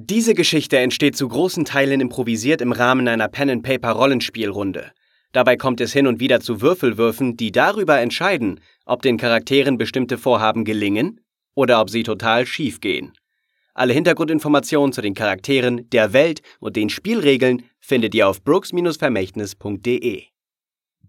Diese Geschichte entsteht zu großen Teilen improvisiert im Rahmen einer Pen-and-Paper-Rollenspielrunde. Dabei kommt es hin und wieder zu Würfelwürfen, die darüber entscheiden, ob den Charakteren bestimmte Vorhaben gelingen oder ob sie total schief gehen. Alle Hintergrundinformationen zu den Charakteren, der Welt und den Spielregeln findet ihr auf brooks-vermächtnis.de.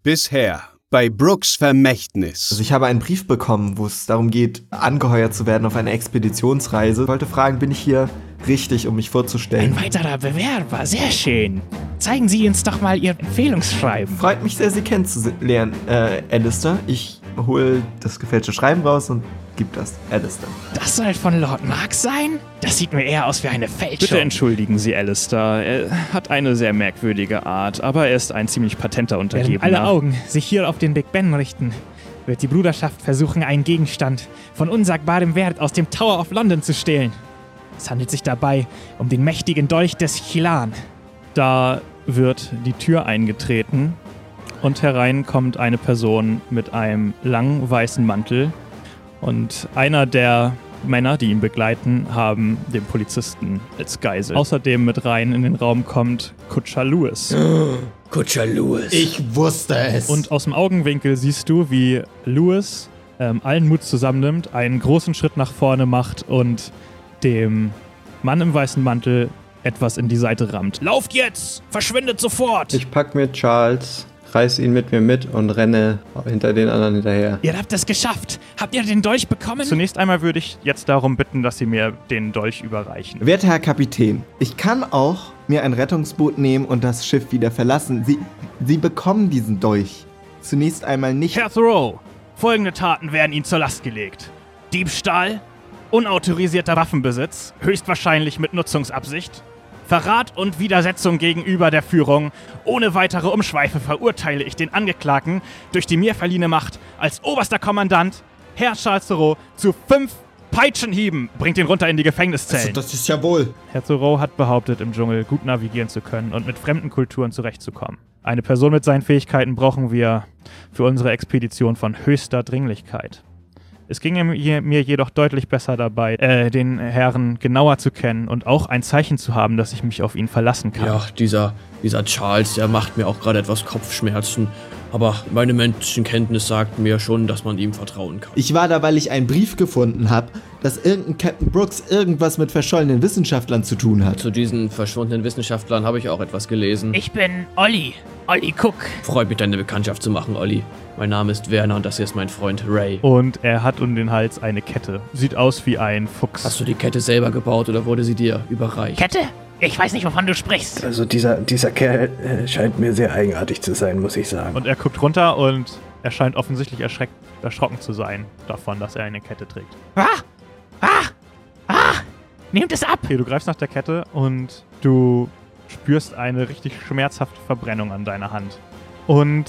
Bisher bei Brooks Vermächtnis. Also ich habe einen Brief bekommen, wo es darum geht, angeheuert zu werden auf eine Expeditionsreise. Ich wollte fragen, bin ich hier richtig, um mich vorzustellen? Ein weiterer Bewerber, sehr schön. Zeigen Sie uns doch mal Ihr Empfehlungsschreiben. Freut mich sehr, Sie kennenzulernen, äh, Alistair. Ich hole das gefälschte Schreiben raus und gib das Alistair. Das soll von Lord Mark sein? Das sieht mir eher aus wie eine Fälschung. Bitte entschuldigen Sie Alistair. Er hat eine sehr merkwürdige Art, aber er ist ein ziemlich patenter Während Untergebener. alle Augen sich hier auf den Big Ben richten, wird die Bruderschaft versuchen, einen Gegenstand von unsagbarem Wert aus dem Tower of London zu stehlen. Es handelt sich dabei um den mächtigen Dolch des Chilan. Da wird die Tür eingetreten und herein kommt eine Person mit einem langen weißen Mantel und einer der Männer, die ihn begleiten, haben den Polizisten als Geisel. Außerdem mit rein in den Raum kommt Kutscher Lewis. Kutscher Lewis. Ich wusste es. Und aus dem Augenwinkel siehst du, wie Lewis ähm, allen Mut zusammennimmt, einen großen Schritt nach vorne macht und dem Mann im weißen Mantel etwas in die Seite rammt. Lauft jetzt! Verschwindet sofort! Ich pack mir Charles, reiß ihn mit mir mit und renne hinter den anderen hinterher. Ihr habt es geschafft! Habt ihr den Dolch bekommen? Zunächst einmal würde ich jetzt darum bitten, dass Sie mir den Dolch überreichen. Werter Herr Kapitän, ich kann auch mir ein Rettungsboot nehmen und das Schiff wieder verlassen. Sie, Sie bekommen diesen Dolch. Zunächst einmal nicht. Herr Thoreau, folgende Taten werden Ihnen zur Last gelegt. Diebstahl, unautorisierter Waffenbesitz, höchstwahrscheinlich mit Nutzungsabsicht, Verrat und Widersetzung gegenüber der Führung. Ohne weitere Umschweife verurteile ich den Angeklagten durch die mir verliehene Macht als oberster Kommandant, Herr Charles Thoreau, zu fünf Peitschenhieben. Bringt ihn runter in die Gefängniszellen. also, das ist ja wohl. Herr Thoreau hat behauptet, im Dschungel gut navigieren zu können und mit fremden Kulturen zurechtzukommen. Eine Person mit seinen Fähigkeiten brauchen wir für unsere Expedition von höchster Dringlichkeit. Es ging mir jedoch deutlich besser dabei, äh, den Herrn genauer zu kennen und auch ein Zeichen zu haben, dass ich mich auf ihn verlassen kann. Ja, dieser, dieser Charles, der macht mir auch gerade etwas Kopfschmerzen. Aber meine Menschenkenntnis sagt mir schon, dass man ihm vertrauen kann. Ich war da, weil ich einen Brief gefunden habe, dass irgendein Captain Brooks irgendwas mit verschollenen Wissenschaftlern zu tun hat. Zu diesen verschwundenen Wissenschaftlern habe ich auch etwas gelesen. Ich bin Olli. Olli Cook. Freut mich, deine Bekanntschaft zu machen, Olli. Mein Name ist Werner und das hier ist mein Freund Ray. Und er hat um den Hals eine Kette. Sieht aus wie ein Fuchs. Hast du die Kette selber gebaut oder wurde sie dir überreicht? Kette? Ich weiß nicht, wovon du sprichst. Also dieser, dieser Kerl äh, scheint mir sehr eigenartig zu sein, muss ich sagen. Und er guckt runter und er scheint offensichtlich erschreckt, erschrocken zu sein davon, dass er eine Kette trägt. Ah! Ah! Ah! Nehmt es ab! Okay, du greifst nach der Kette und du spürst eine richtig schmerzhafte Verbrennung an deiner Hand. Und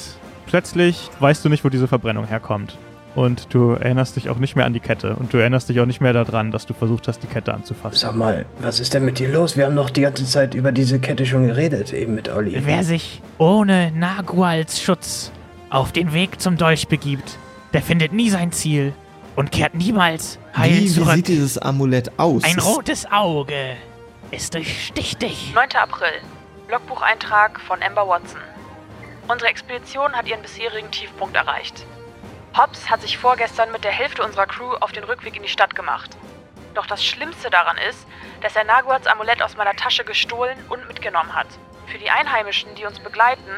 plötzlich weißt du nicht, wo diese Verbrennung herkommt. Und du erinnerst dich auch nicht mehr an die Kette. Und du erinnerst dich auch nicht mehr daran, dass du versucht hast, die Kette anzufassen. Sag mal, was ist denn mit dir los? Wir haben doch die ganze Zeit über diese Kette schon geredet, eben mit Olli. Wer sich ohne Naguals Schutz auf den Weg zum Dolch begibt, der findet nie sein Ziel und kehrt niemals heil Wie, wie zurück. sieht dieses Amulett aus? Ein Ist- rotes Auge. Es durchsticht dich. 9. April. Logbucheintrag von Amber Watson. Unsere Expedition hat ihren bisherigen Tiefpunkt erreicht. Hobbs hat sich vorgestern mit der Hälfte unserer Crew auf den Rückweg in die Stadt gemacht. Doch das Schlimmste daran ist, dass er Naguats Amulett aus meiner Tasche gestohlen und mitgenommen hat. Für die Einheimischen, die uns begleiten,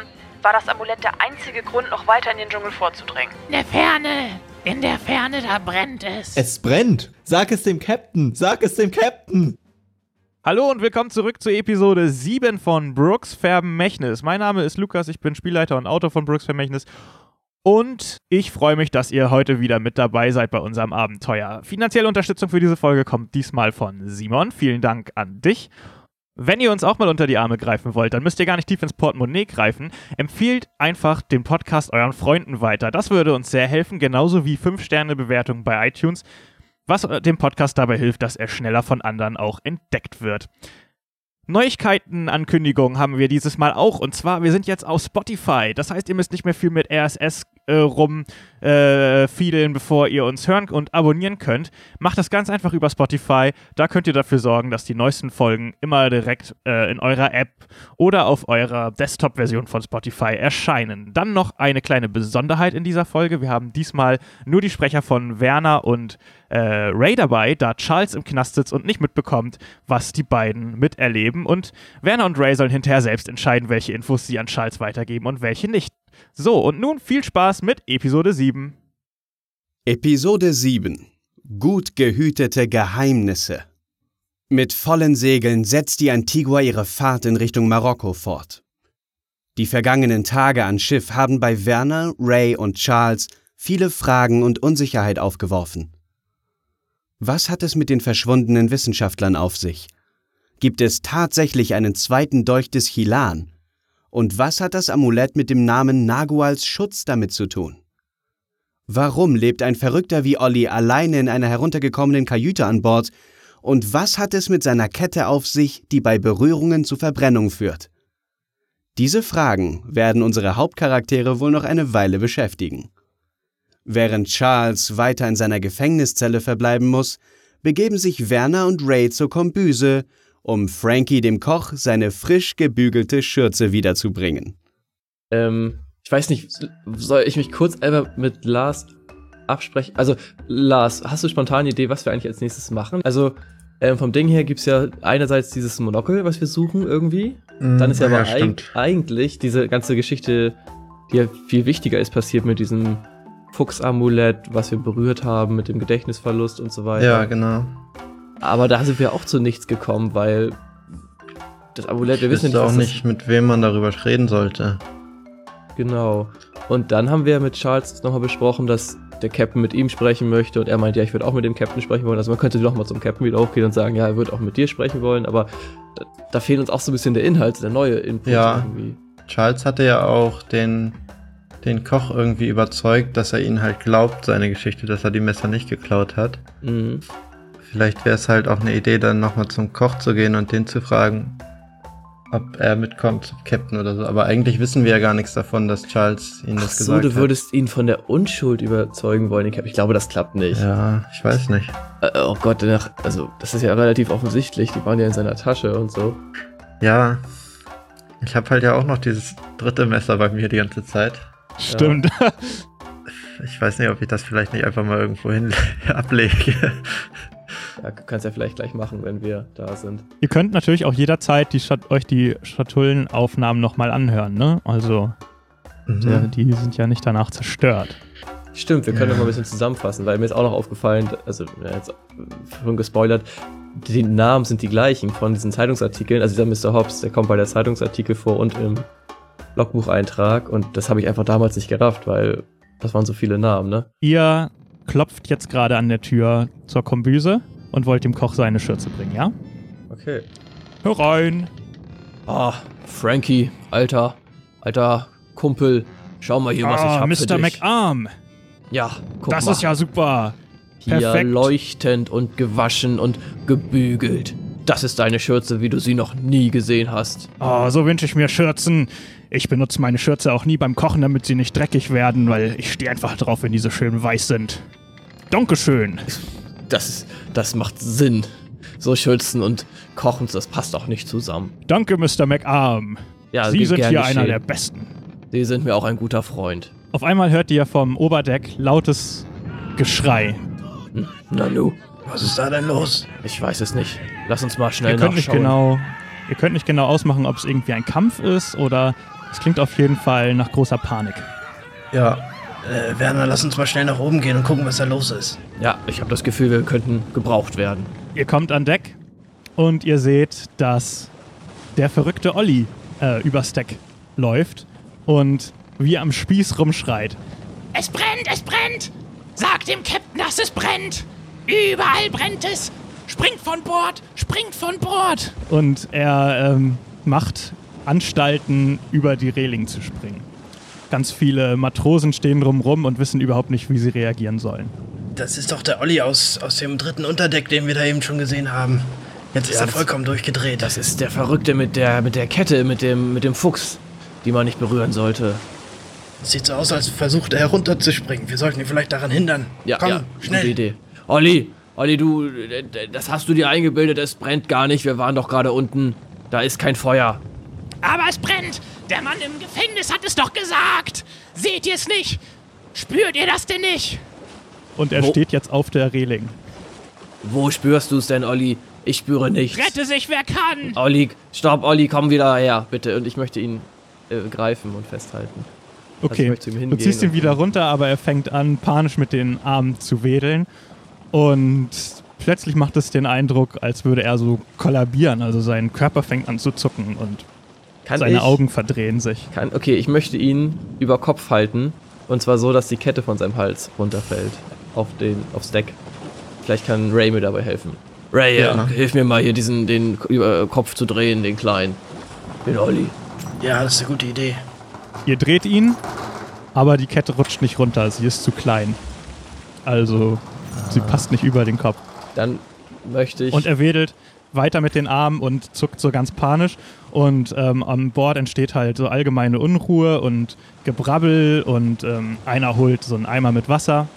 war das Amulett der einzige Grund, noch weiter in den Dschungel vorzudringen. In der Ferne. In der Ferne, da brennt es. Es brennt. Sag es dem Captain. Sag es dem Captain. Hallo und willkommen zurück zu Episode 7 von Brooks Vermächtnis. Mein Name ist Lukas, ich bin Spielleiter und Autor von Brooks Vermächtnis. Und ich freue mich, dass ihr heute wieder mit dabei seid bei unserem Abenteuer. Finanzielle Unterstützung für diese Folge kommt diesmal von Simon. Vielen Dank an dich. Wenn ihr uns auch mal unter die Arme greifen wollt, dann müsst ihr gar nicht tief ins Portemonnaie greifen. Empfiehlt einfach den Podcast euren Freunden weiter. Das würde uns sehr helfen, genauso wie 5-Sterne-Bewertungen bei iTunes, was dem Podcast dabei hilft, dass er schneller von anderen auch entdeckt wird. Neuigkeiten-Ankündigungen haben wir dieses Mal auch. Und zwar, wir sind jetzt auf Spotify. Das heißt, ihr müsst nicht mehr viel mit RSS äh, rum äh, bevor ihr uns hören und abonnieren könnt, macht das ganz einfach über Spotify. Da könnt ihr dafür sorgen, dass die neuesten Folgen immer direkt äh, in eurer App oder auf eurer Desktop-Version von Spotify erscheinen. Dann noch eine kleine Besonderheit in dieser Folge. Wir haben diesmal nur die Sprecher von Werner und äh, Ray dabei, da Charles im Knast sitzt und nicht mitbekommt, was die beiden miterleben. Und Werner und Ray sollen hinterher selbst entscheiden, welche Infos sie an Charles weitergeben und welche nicht. So, und nun viel Spaß mit Episode 7. Episode 7 Gut gehütete Geheimnisse Mit vollen Segeln setzt die Antigua ihre Fahrt in Richtung Marokko fort. Die vergangenen Tage an Schiff haben bei Werner, Ray und Charles viele Fragen und Unsicherheit aufgeworfen. Was hat es mit den verschwundenen Wissenschaftlern auf sich? Gibt es tatsächlich einen zweiten Dolch des Chilan? Und was hat das Amulett mit dem Namen Naguals Schutz damit zu tun? Warum lebt ein Verrückter wie Olli alleine in einer heruntergekommenen Kajüte an Bord? Und was hat es mit seiner Kette auf sich, die bei Berührungen zu Verbrennung führt? Diese Fragen werden unsere Hauptcharaktere wohl noch eine Weile beschäftigen. Während Charles weiter in seiner Gefängniszelle verbleiben muss, begeben sich Werner und Ray zur Kombüse um Frankie dem Koch seine frisch gebügelte Schürze wiederzubringen. Ähm, ich weiß nicht, soll ich mich kurz einmal mit Lars absprechen? Also, Lars, hast du spontan eine Idee, was wir eigentlich als nächstes machen? Also, ähm, vom Ding her gibt es ja einerseits dieses Monokel, was wir suchen irgendwie. Mm, Dann ist ja, ja aber eig eigentlich diese ganze Geschichte, die ja viel wichtiger ist, passiert mit diesem Fuchsamulett, was wir berührt haben, mit dem Gedächtnisverlust und so weiter. Ja, genau. Aber da sind wir auch zu nichts gekommen, weil das Amulett, wir wissen nicht, auch nicht, mit wem man darüber reden sollte. Genau. Und dann haben wir mit Charles nochmal besprochen, dass der Captain mit ihm sprechen möchte und er meint, ja, ich würde auch mit dem Captain sprechen wollen. Also man könnte nochmal zum Captain wieder hochgehen und sagen, ja, er würde auch mit dir sprechen wollen, aber da, da fehlt uns auch so ein bisschen der Inhalt, der neue Input ja, irgendwie. Charles hatte ja auch den, den Koch irgendwie überzeugt, dass er ihn halt glaubt, seine Geschichte, dass er die Messer nicht geklaut hat. Mhm. Vielleicht wäre es halt auch eine Idee, dann nochmal zum Koch zu gehen und den zu fragen, ob er mitkommt zum Captain oder so. Aber eigentlich wissen wir ja gar nichts davon, dass Charles ihn das Ach gesagt hat. so, du würdest hat. ihn von der Unschuld überzeugen wollen, Ich glaube, das klappt nicht. Ja, ich weiß nicht. Äh, oh Gott, also das ist ja relativ offensichtlich. Die waren ja in seiner Tasche und so. Ja, ich habe halt ja auch noch dieses dritte Messer bei mir die ganze Zeit. Stimmt. Ja. Ich weiß nicht, ob ich das vielleicht nicht einfach mal irgendwo hin ablege. Ja, kannst ja vielleicht gleich machen, wenn wir da sind. Ihr könnt natürlich auch jederzeit die euch die Schatullenaufnahmen nochmal anhören, ne? Also, mhm. der, die sind ja nicht danach zerstört. Stimmt, wir können ja. noch mal ein bisschen zusammenfassen, weil mir ist auch noch aufgefallen, also ja, jetzt schon gespoilert, die Namen sind die gleichen von diesen Zeitungsartikeln. Also dieser Mr. Hobbs, der kommt bei der Zeitungsartikel vor und im Logbucheintrag und das habe ich einfach damals nicht gerafft, weil das waren so viele Namen, ne? Ihr klopft jetzt gerade an der Tür zur Kombüse und wollt dem Koch seine Schürze bringen, ja? Okay. Herein! Ah, Frankie, alter, alter Kumpel, schau mal hier, was ah, ich hab Mr. für dich. McArm! Ja, guck Das mal. ist ja super! Hier Perfekt. leuchtend und gewaschen und gebügelt. Das ist deine Schürze, wie du sie noch nie gesehen hast. Oh, so wünsche ich mir Schürzen. Ich benutze meine Schürze auch nie beim Kochen, damit sie nicht dreckig werden, weil ich stehe einfach drauf, wenn die so schön weiß sind. Dankeschön. Das, das macht Sinn. So Schürzen und Kochen, das passt auch nicht zusammen. Danke, Mr. McArm. Ja, Sie sind hier einer der Besten. Sie sind mir auch ein guter Freund. Auf einmal hört ihr vom Oberdeck lautes Geschrei. Hm, Nanu, was ist da denn los? Ich weiß es nicht. Lass uns mal schnell ihr könnt nachschauen. Nicht genau, ihr könnt nicht genau ausmachen, ob es irgendwie ein Kampf ist oder es klingt auf jeden Fall nach großer Panik. Ja. Äh, Werner, lass uns mal schnell nach oben gehen und gucken, was da los ist. Ja, ich habe das Gefühl, wir könnten gebraucht werden. Ihr kommt an Deck und ihr seht, dass der verrückte Olli äh, übers Deck läuft und wie am Spieß rumschreit. Es brennt, es brennt! Sag dem Captain, dass es brennt! Überall brennt es! Springt von Bord! Springt von Bord! Und er ähm, macht Anstalten, über die Reling zu springen. Ganz viele Matrosen stehen drumrum und wissen überhaupt nicht, wie sie reagieren sollen. Das ist doch der Olli aus, aus dem dritten Unterdeck, den wir da eben schon gesehen haben. Jetzt ist ja, er vollkommen durchgedreht. Das ist der Verrückte mit der, mit der Kette, mit dem, mit dem Fuchs, die man nicht berühren sollte. Sieht so aus, als versucht er herunterzuspringen. Wir sollten ihn vielleicht daran hindern. Ja, Komm, ja, schnell. gute Idee. Olli, Olli, du, äh, das hast du dir eingebildet, es brennt gar nicht. Wir waren doch gerade unten. Da ist kein Feuer. Aber es brennt! Der Mann im Gefängnis hat es doch gesagt! Seht ihr es nicht? Spürt ihr das denn nicht? Und er Wo- steht jetzt auf der Reling. Wo spürst du es denn, Olli? Ich spüre nichts. Rette sich, wer kann! Olli, stopp, Olli, komm wieder her, bitte. Und ich möchte ihn äh, greifen und festhalten. Also ich Okay, ihm du ziehst ihn wieder runter, aber er fängt an, panisch mit den Armen zu wedeln. Und plötzlich macht es den Eindruck, als würde er so kollabieren. Also sein Körper fängt an zu zucken und Kann seine ich, Augen verdrehen sich. Kann, okay, ich möchte ihn über Kopf halten. Und zwar so, dass die Kette von seinem Hals runterfällt. Auf den, aufs Deck. Vielleicht kann Ray mir dabei helfen. Ray, Ja. ja. hilf mir mal hier diesen den äh, Kopf zu drehen, den kleinen. Den Olli. Ja, das ist eine gute Idee. Ihr dreht ihn, aber die Kette rutscht nicht runter. Sie ist zu klein. Also, sie passt nicht über den Kopf. Dann möchte ich. Und er wedelt weiter mit den Armen und zuckt so ganz panisch. Und ähm, am Bord entsteht halt so allgemeine Unruhe und Gebrabbel und ähm, einer holt so einen Eimer mit Wasser.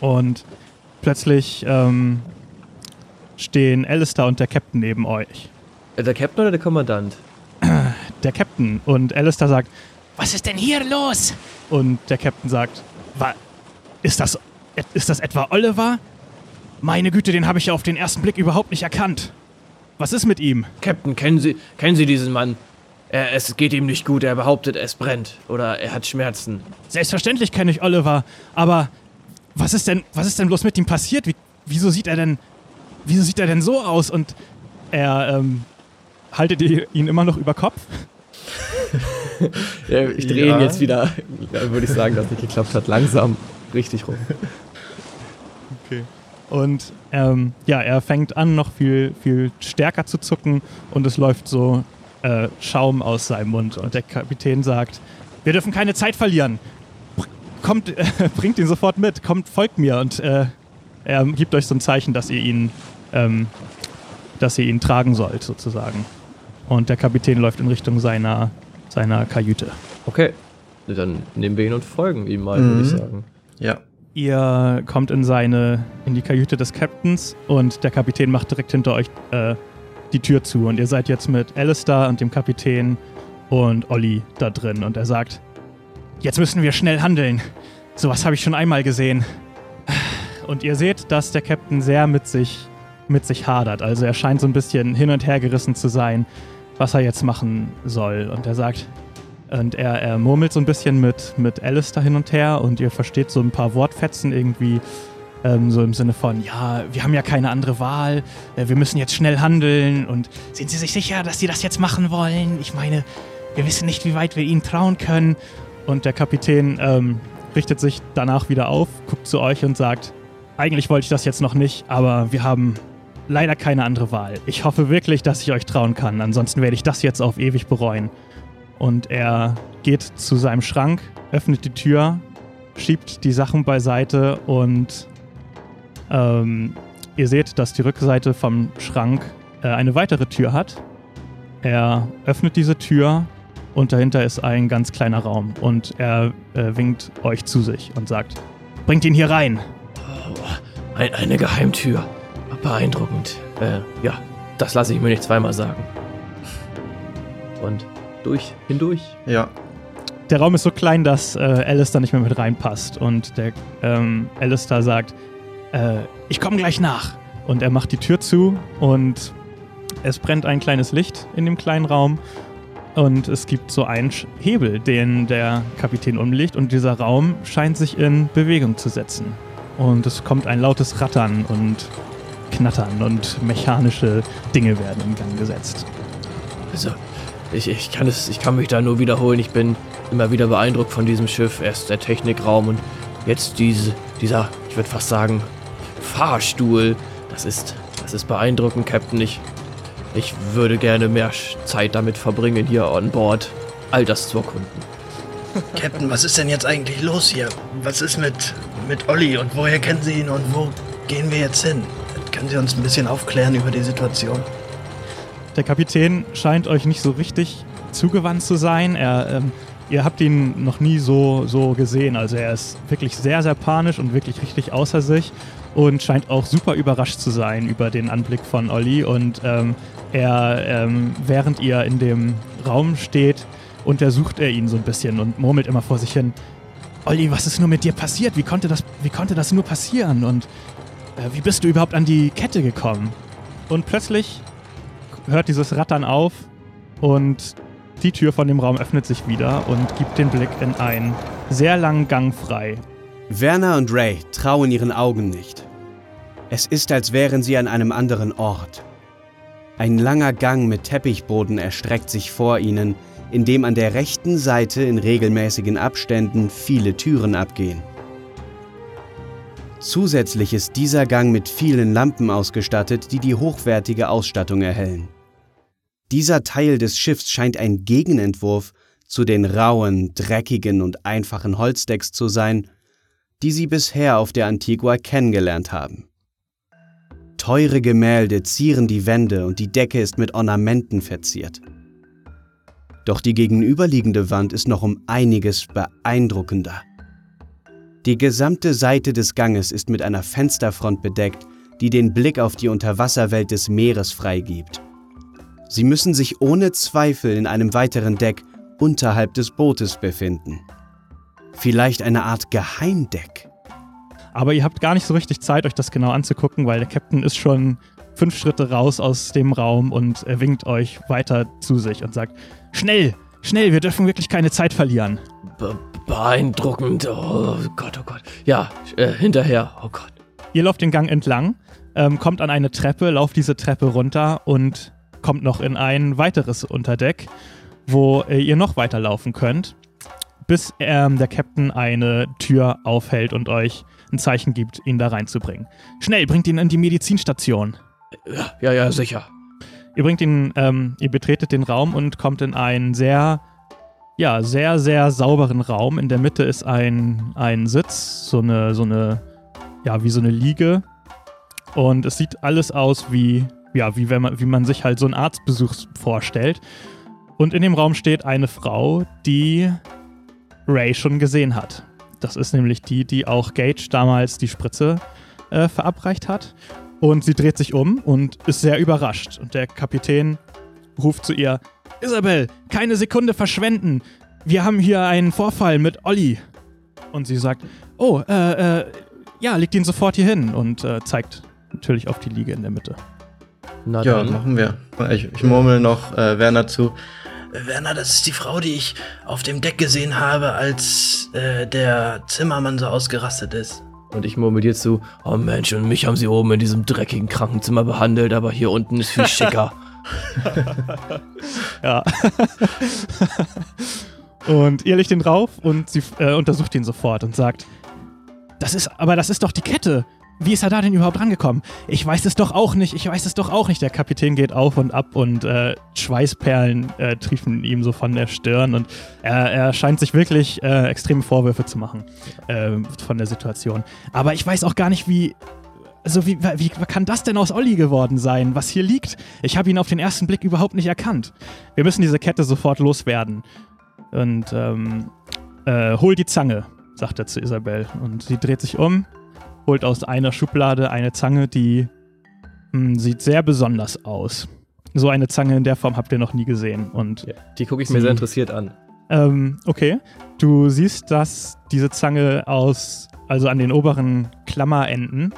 Und plötzlich ähm, stehen Alistair und der Captain neben euch. Äh, der Captain oder der Kommandant? Der Captain und Alistair sagt, Was ist denn hier los? und der Captain sagt, ist das, ist das etwa Oliver? Meine Güte, den habe ich ja auf den ersten Blick überhaupt nicht erkannt. Was ist mit ihm? Captain, kennen Sie, kennen Sie diesen Mann? Er, es geht ihm nicht gut, er behauptet, es brennt. Oder er hat Schmerzen. Selbstverständlich kenne ich Oliver, aber was ist denn, was ist denn bloß mit ihm passiert? Wie, wieso sieht er denn, wieso sieht er denn so aus? Und er, ähm, haltet ihr ihn immer noch über Kopf? Ja, ich drehe Ja. ihn jetzt wieder, ja, würde ich sagen, dass nicht geklappt hat. Langsam richtig rum. Und ähm, ja, er fängt an, noch viel, viel stärker zu zucken und es läuft so äh, Schaum aus seinem Mund. Und der Kapitän sagt, wir dürfen keine Zeit verlieren. Kommt, äh, bringt ihn sofort mit, kommt, folgt mir. Und äh, er gibt euch so ein Zeichen, dass ihr ihn, ähm, dass ihr ihn tragen sollt, sozusagen. Und der Kapitän läuft in Richtung seiner, seiner Kajüte. Okay. Dann nehmen wir ihn und folgen ihm mal, würde ich Mhm. sagen. Ja. Ihr kommt in seine, in die Kajüte des Captains und der Kapitän macht direkt hinter euch äh, die Tür zu. Und ihr seid jetzt mit Alistair und dem Kapitän und Olli da drin. Und er sagt, jetzt müssen wir schnell handeln. Sowas habe ich schon einmal gesehen. Und ihr seht, dass der Captain sehr mit sich, mit sich hadert. Also er scheint so ein bisschen hin und her gerissen zu sein, was er jetzt machen soll. Und er sagt, und er, er murmelt so ein bisschen mit, mit Alistair hin und her und ihr versteht so ein paar Wortfetzen irgendwie. Ähm, so im Sinne von, ja, wir haben ja keine andere Wahl, äh, wir müssen jetzt schnell handeln und sind Sie sich sicher, dass Sie das jetzt machen wollen? Ich meine, wir wissen nicht, wie weit wir Ihnen trauen können. Und der Kapitän ähm, richtet sich danach wieder auf, guckt zu euch und sagt, eigentlich wollte ich das jetzt noch nicht, aber wir haben leider keine andere Wahl. Ich hoffe wirklich, dass ich euch trauen kann, ansonsten werde ich das jetzt auf ewig bereuen. Und er geht zu seinem Schrank, öffnet die Tür, schiebt die Sachen beiseite und ähm, ihr seht, dass die Rückseite vom Schrank äh, eine weitere Tür hat. Er öffnet diese Tür und dahinter ist ein ganz kleiner Raum und er äh, winkt euch zu sich und sagt, bringt ihn hier rein. Ein, eine Geheimtür. Beeindruckend. Äh, ja, das lasse ich mir nicht zweimal sagen. Und durch, hindurch. Ja. Der Raum ist so klein, dass äh, Alistair nicht mehr mit reinpasst. Und der ähm, Alistair sagt, äh, ich komme gleich nach. Und er macht die Tür zu und es brennt ein kleines Licht in dem kleinen Raum. Und es gibt so einen Hebel, den der Kapitän umlegt. Und dieser Raum scheint sich in Bewegung zu setzen. Und es kommt ein lautes Rattern und Knattern und mechanische Dinge werden in Gang gesetzt. Also, ich, ich, kann es, ich kann mich da nur wiederholen. Ich bin immer wieder beeindruckt von diesem Schiff. Erst der Technikraum und jetzt diese, dieser, ich würde fast sagen, Fahrstuhl. Das ist, das ist beeindruckend, Captain. Ich, ich würde gerne mehr Zeit damit verbringen, hier an Bord all das zu erkunden. Captain, was ist denn jetzt eigentlich los hier? Was ist mit, mit Olli und woher kennen Sie ihn und wo gehen wir jetzt hin? Können Sie uns ein bisschen aufklären über die Situation? Der Kapitän scheint euch nicht so richtig zugewandt zu sein. Er ähm, ihr habt ihn noch nie so, so gesehen. Also er ist wirklich sehr, sehr panisch und wirklich richtig außer sich und scheint auch super überrascht zu sein über den Anblick von Olli. Und ähm, er, ähm, während ihr in dem Raum steht, untersucht er ihn so ein bisschen und murmelt immer vor sich hin. Olli, was ist nur mit dir passiert? Wie konnte das, wie konnte das nur passieren? Und äh, wie bist du überhaupt an die Kette gekommen? Und plötzlich hört dieses Rattern auf und die Tür von dem Raum öffnet sich wieder und gibt den Blick in einen sehr langen Gang frei. Werner und Ray trauen ihren Augen nicht. Es ist, als wären sie an einem anderen Ort. Ein langer Gang mit Teppichboden erstreckt sich vor ihnen, in dem an der rechten Seite in regelmäßigen Abständen viele Türen abgehen. Zusätzlich ist dieser Gang mit vielen Lampen ausgestattet, die die hochwertige Ausstattung erhellen. Dieser Teil des Schiffs scheint ein Gegenentwurf zu den rauen, dreckigen und einfachen Holzdecks zu sein, die sie bisher auf der Antigua kennengelernt haben. Teure Gemälde zieren die Wände und die Decke ist mit Ornamenten verziert. Doch die gegenüberliegende Wand ist noch um einiges beeindruckender. Die gesamte Seite des Ganges ist mit einer Fensterfront bedeckt, die den Blick auf die Unterwasserwelt des Meeres freigibt. Sie müssen sich ohne Zweifel in einem weiteren Deck unterhalb des Bootes befinden. Vielleicht eine Art Geheimdeck. Aber ihr habt gar nicht so richtig Zeit, euch das genau anzugucken, weil der Captain ist schon fünf Schritte raus aus dem Raum und er winkt euch weiter zu sich und sagt: Schnell, schnell, wir dürfen wirklich keine Zeit verlieren. Be beeindruckend. Oh Gott, oh Gott. Ja, äh, hinterher. Oh Gott. Ihr lauft den Gang entlang, ähm, kommt an eine Treppe, lauft diese Treppe runter und kommt noch in ein weiteres Unterdeck, wo äh, ihr noch weiterlaufen könnt, bis ähm, der Captain eine Tür aufhält und euch ein Zeichen gibt, ihn da reinzubringen. Schnell, bringt ihn in die Medizinstation. Ja, ja, ja sicher. Ihr bringt ihn, ähm, ihr betretet den Raum und kommt in einen sehr, ja, sehr, sehr sauberen Raum. In der Mitte ist ein, ein Sitz, so eine, so eine, ja, wie so eine Liege. Und es sieht alles aus wie, ja, wie wenn man, wie man sich halt so einen Arztbesuch vorstellt. Und in dem Raum steht eine Frau, die Ray schon gesehen hat. Das ist nämlich die, die auch Gage damals die Spritze äh, verabreicht hat. Und sie dreht sich um und ist sehr überrascht. Und der Kapitän ruft zu ihr: Isabel, keine Sekunde verschwenden. Wir haben hier einen Vorfall mit Olli. Und sie sagt: Oh, äh, äh, ja, legt ihn sofort hier hin und äh, zeigt natürlich auf die Liege in der Mitte. Na ja, dann. machen wir. Ich, ich murmel noch äh, Werner zu. Werner, das ist die Frau, die ich auf dem Deck gesehen habe, als äh, der Zimmermann so ausgerastet ist. Und ich murmel dir zu, oh Mensch, und mich haben sie oben in diesem dreckigen Krankenzimmer behandelt, aber hier unten ist viel schicker. ja. und ihr legt ihn drauf und sie äh, untersucht ihn sofort und sagt, das ist, aber das ist doch die Kette. Wie ist er da denn überhaupt rangekommen? Ich weiß es doch auch nicht, ich weiß es doch auch nicht. Der Kapitän geht auf und ab und äh, Schweißperlen äh, triefen ihm so von der Stirn und er, er scheint sich wirklich äh, extreme Vorwürfe zu machen äh, von der Situation. Aber ich weiß auch gar nicht, wie. Also, wie, wie kann das denn aus Olli geworden sein, was hier liegt? Ich habe ihn auf den ersten Blick überhaupt nicht erkannt. Wir müssen diese Kette sofort loswerden. Und ähm, äh, hol die Zange, sagt er zu Isabel. Und sie dreht sich um holt aus einer Schublade eine Zange, die mh, hm, sieht sehr besonders aus. So eine Zange in der Form habt ihr noch nie gesehen. Und ja, die gucke ich mir sehr interessiert an. Ähm, okay. Du siehst, dass diese Zange aus, also an den oberen Klammerenden,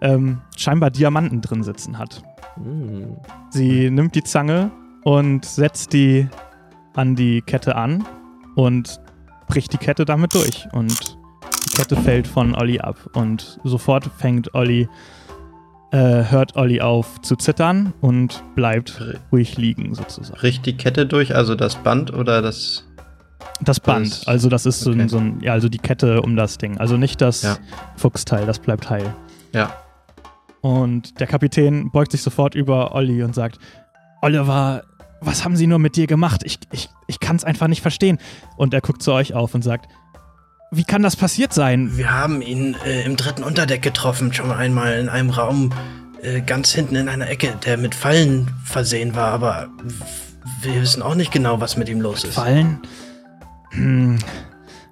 ähm, scheinbar Diamanten drin sitzen hat. Mm. Sie nimmt die Zange und setzt die an die Kette an und bricht die Kette damit durch. Und Kette fällt von Olli ab und sofort fängt Olli, äh, hört Olli auf zu zittern und bleibt ruhig liegen sozusagen. Bricht die Kette durch, also das Band oder das? Das Band, also das ist okay. so, ein, so, ein, ja, also die Kette um das Ding. Also nicht das ja. Fuchsteil, das bleibt heil. Ja. Und der Kapitän beugt sich sofort über Olli und sagt, Oliver, was haben sie nur mit dir gemacht? Ich, ich, ich kann es einfach nicht verstehen. Und er guckt zu euch auf und sagt, wie kann das passiert sein? Wir haben ihn äh, im dritten Unterdeck getroffen, schon einmal in einem Raum äh, ganz hinten in einer Ecke, der mit Fallen versehen war, aber wir wissen auch nicht genau, was mit ihm los ist. Fallen? Hm,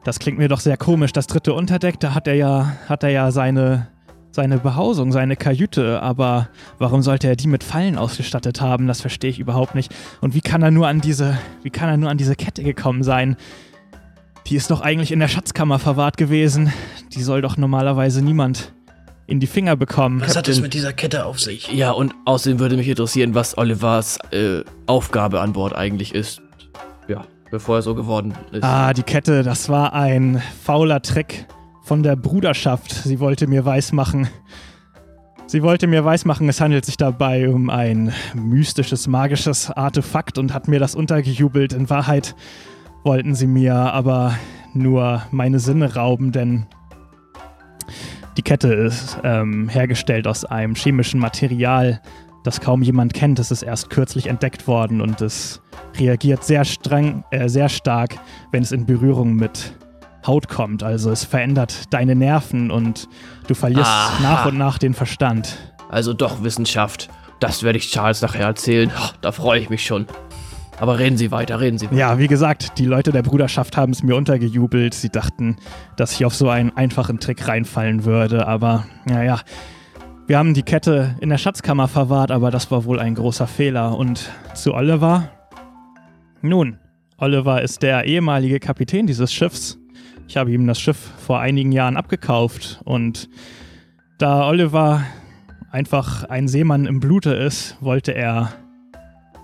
das klingt mir doch sehr komisch. Das dritte Unterdeck, da hat er ja, hat er ja seine, seine Behausung, seine Kajüte, aber warum sollte er die mit Fallen ausgestattet haben? Das verstehe ich überhaupt nicht. Und wie kann er nur an diese, wie kann er nur an diese Kette gekommen sein? Die ist doch eigentlich in der Schatzkammer verwahrt gewesen. Die soll doch normalerweise niemand in die Finger bekommen. Was hat es mit dieser Kette auf sich? Ja, und außerdem würde mich interessieren, was Olivers äh, Aufgabe an Bord eigentlich ist. Ja, bevor er so geworden ist. Ah, die Kette, das war ein fauler Trick von der Bruderschaft. Sie wollte mir weismachen. Sie wollte mir weismachen, es handelt sich dabei um ein mystisches, magisches Artefakt und hat mir das untergejubelt. In Wahrheit wollten sie mir aber nur meine Sinne rauben, denn die Kette ist ähm, hergestellt aus einem chemischen Material, das kaum jemand kennt. Es ist erst kürzlich entdeckt worden und es reagiert sehr streng, äh, sehr stark, wenn es in Berührung mit Haut kommt. Also es verändert deine Nerven und du verlierst Aha. nach und nach den Verstand. Also doch Wissenschaft. Das werde ich Charles nachher erzählen. Da freue ich mich schon. Aber reden Sie weiter, reden Sie weiter. Ja, wie gesagt, die Leute der Bruderschaft haben es mir untergejubelt. Sie dachten, dass ich auf so einen einfachen Trick reinfallen würde. Aber naja, wir haben die Kette in der Schatzkammer verwahrt, aber das war wohl ein großer Fehler. Und zu Oliver? Nun, Oliver ist der ehemalige Kapitän dieses Schiffs. Ich habe ihm das Schiff vor einigen Jahren abgekauft und da Oliver einfach ein Seemann im Blute ist, wollte er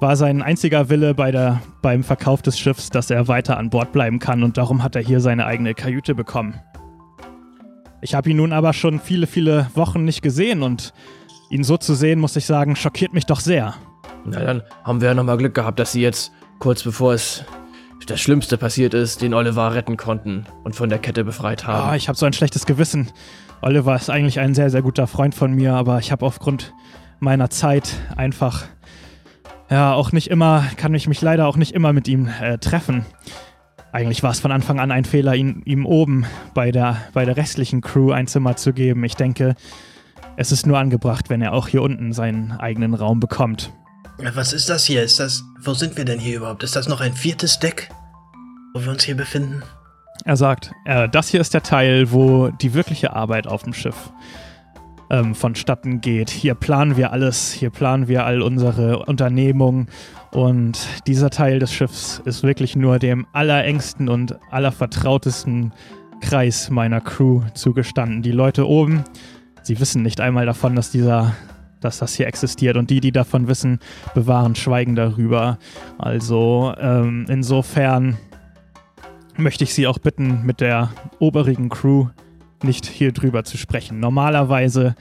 war sein einziger Wille bei der, beim Verkauf des Schiffs, dass er weiter an Bord bleiben kann und darum hat er hier seine eigene Kajüte bekommen. Ich habe ihn nun aber schon viele, viele Wochen nicht gesehen und ihn so zu sehen, muss ich sagen, schockiert mich doch sehr. Na dann haben wir ja nochmal Glück gehabt, dass sie jetzt, kurz bevor es das Schlimmste passiert ist, den Oliver retten konnten und von der Kette befreit haben. Oh, ich habe so ein schlechtes Gewissen. Oliver ist eigentlich ein sehr, sehr guter Freund von mir, aber ich habe aufgrund meiner Zeit einfach ja auch nicht immer, kann ich mich leider auch nicht immer mit ihm äh, treffen. Eigentlich war es von Anfang an ein Fehler, ihn, ihm oben bei der, bei der restlichen Crew ein Zimmer zu geben. Ich denke, es ist nur angebracht, wenn er auch hier unten seinen eigenen Raum bekommt. Was ist das hier? Ist das. Wo sind wir denn hier überhaupt? Ist das noch ein viertes Deck, wo wir uns hier befinden? Er sagt, äh, das hier ist der Teil, wo die wirkliche Arbeit auf dem Schiff ähm, vonstatten geht. Hier planen wir alles, hier planen wir all unsere Unternehmungen und dieser Teil des Schiffs ist wirklich nur dem allerengsten und allervertrautesten Kreis meiner Crew zugestanden. Die Leute oben, sie wissen nicht einmal davon, dass dieser dass das hier existiert und die, die davon wissen, bewahren Schweigen darüber. Also ähm, insofern möchte ich Sie auch bitten, mit der oberigen Crew nicht hier drüber zu sprechen. Normalerweise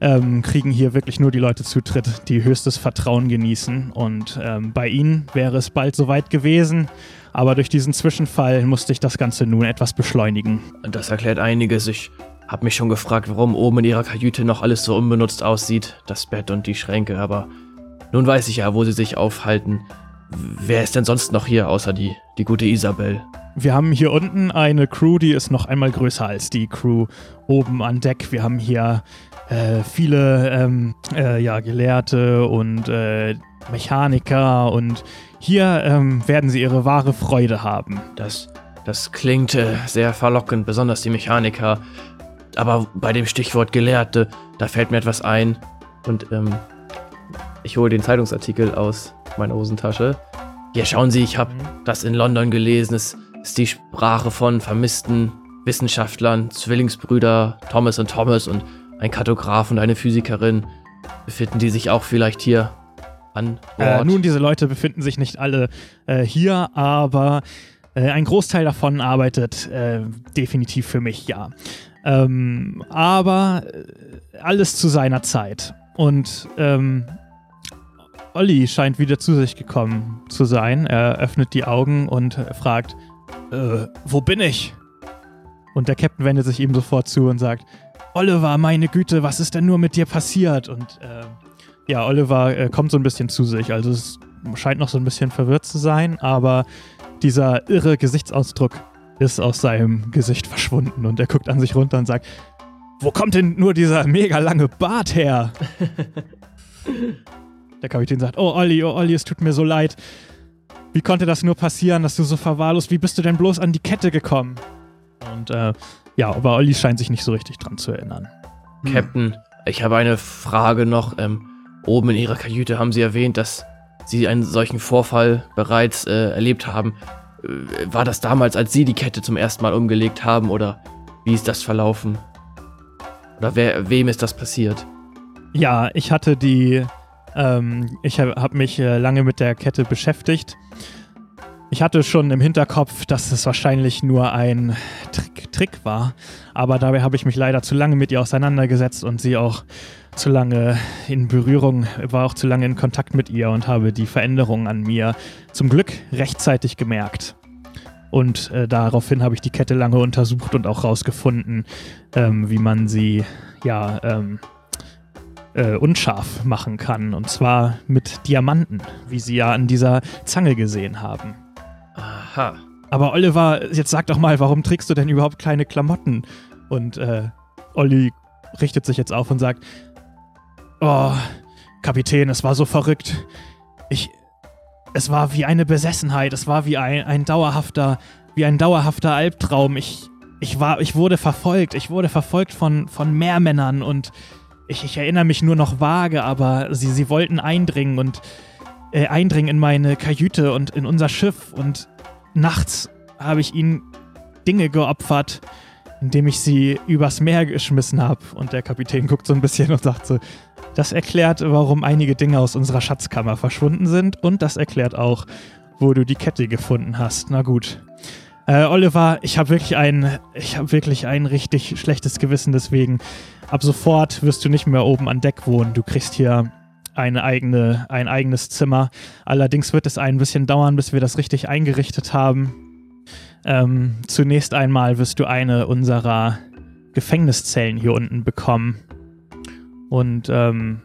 ähm, kriegen hier wirklich nur die Leute Zutritt, die höchstes Vertrauen genießen. Und ähm, bei ihnen wäre es bald soweit gewesen. Aber durch diesen Zwischenfall musste ich das Ganze nun etwas beschleunigen. Das erklärt einiges. Ich habe mich schon gefragt, warum oben in ihrer Kajüte noch alles so unbenutzt aussieht. Das Bett und die Schränke. Aber nun weiß ich ja, wo sie sich aufhalten. Wer ist denn sonst noch hier, außer die, die gute Isabel? Wir haben hier unten eine Crew, die ist noch einmal größer als die Crew oben an Deck. Wir haben hier äh, viele ähm, äh, ja, Gelehrte und äh, Mechaniker und hier ähm, werden sie ihre wahre Freude haben. Das, das klingt äh, sehr verlockend, besonders die Mechaniker. Aber bei dem Stichwort Gelehrte, da fällt mir etwas ein. Und ähm, ich hole den Zeitungsartikel aus meiner Hosentasche. Hier schauen Sie, ich habe mhm. das in London gelesen. Es ist die Sprache von vermissten Wissenschaftlern, Zwillingsbrüder Thomas und Thomas und ein Kartograf und eine Physikerin. Befinden die sich auch vielleicht hier an Bord? Äh, nun, diese Leute befinden sich nicht alle äh, hier, aber äh, ein Großteil davon arbeitet äh, definitiv für mich, ja. Ähm, aber äh, alles zu seiner Zeit. Und ähm, Olli scheint wieder zu sich gekommen zu sein. Er öffnet die Augen und fragt, äh, wo bin ich? Und der Captain wendet sich ihm sofort zu und sagt, Oliver, meine Güte, was ist denn nur mit dir passiert? Und äh, ja, Oliver äh, kommt so ein bisschen zu sich. Also es scheint noch so ein bisschen verwirrt zu sein, aber dieser irre Gesichtsausdruck ist aus seinem Gesicht verschwunden und er guckt an sich runter und sagt, wo kommt denn nur dieser mega lange Bart her? der Kapitän sagt, oh Olli, oh Olli, es tut mir so leid. wie konnte das nur passieren, dass du so verwahrlost, wie bist du denn bloß an die Kette gekommen? Und äh, ja, aber Olli scheint sich nicht so richtig dran zu erinnern. Captain, ich habe eine Frage noch. Ähm, oben in Ihrer Kajüte haben Sie erwähnt, dass Sie einen solchen Vorfall bereits äh, erlebt haben. Äh, war das damals, als Sie die Kette zum ersten Mal umgelegt haben oder wie ist das verlaufen? Oder wer, wem ist das passiert? Ja, ich hatte die, ähm, ich habe hab mich äh, lange mit der Kette beschäftigt. Ich hatte schon im Hinterkopf, dass es wahrscheinlich nur ein Trick, Trick war, aber dabei habe ich mich leider zu lange mit ihr auseinandergesetzt und sie auch zu lange in Berührung, war auch zu lange in Kontakt mit ihr und habe die Veränderungen an mir zum Glück rechtzeitig gemerkt. Und äh, daraufhin habe ich die Kette lange untersucht und auch rausgefunden, ähm, wie man sie ja ähm, äh, unscharf machen kann. Und zwar mit Diamanten, wie sie ja an dieser Zange gesehen haben. Aha. Aber Oliver, jetzt sag doch mal, warum trägst du denn überhaupt kleine Klamotten? Und äh, Olli richtet sich jetzt auf und sagt, Oh, Kapitän, es war so verrückt. Ich. Es war wie eine Besessenheit, es war wie ein, ein dauerhafter, wie ein dauerhafter Albtraum. Ich, ich war, ich wurde verfolgt, ich wurde verfolgt von, von Meermännern und ich, ich erinnere mich nur noch vage, aber sie, sie wollten eindringen und äh, eindringen in meine Kajüte und in unser Schiff und nachts habe ich ihnen Dinge geopfert, indem ich sie übers Meer geschmissen habe. Und der Kapitän guckt so ein bisschen und sagt so, das erklärt, warum einige Dinge aus unserer Schatzkammer verschwunden sind und das erklärt auch, wo du die Kette gefunden hast. Na gut. Äh, Oliver, ich habe wirklich ein, ich habe wirklich ein richtig schlechtes Gewissen deswegen. Ab sofort wirst du nicht mehr oben an Deck wohnen. Du kriegst hier eine eigene, ein eigenes Zimmer. Allerdings wird es ein bisschen dauern, bis wir das richtig eingerichtet haben. Ähm, zunächst einmal wirst du eine unserer Gefängniszellen hier unten bekommen. Und ähm,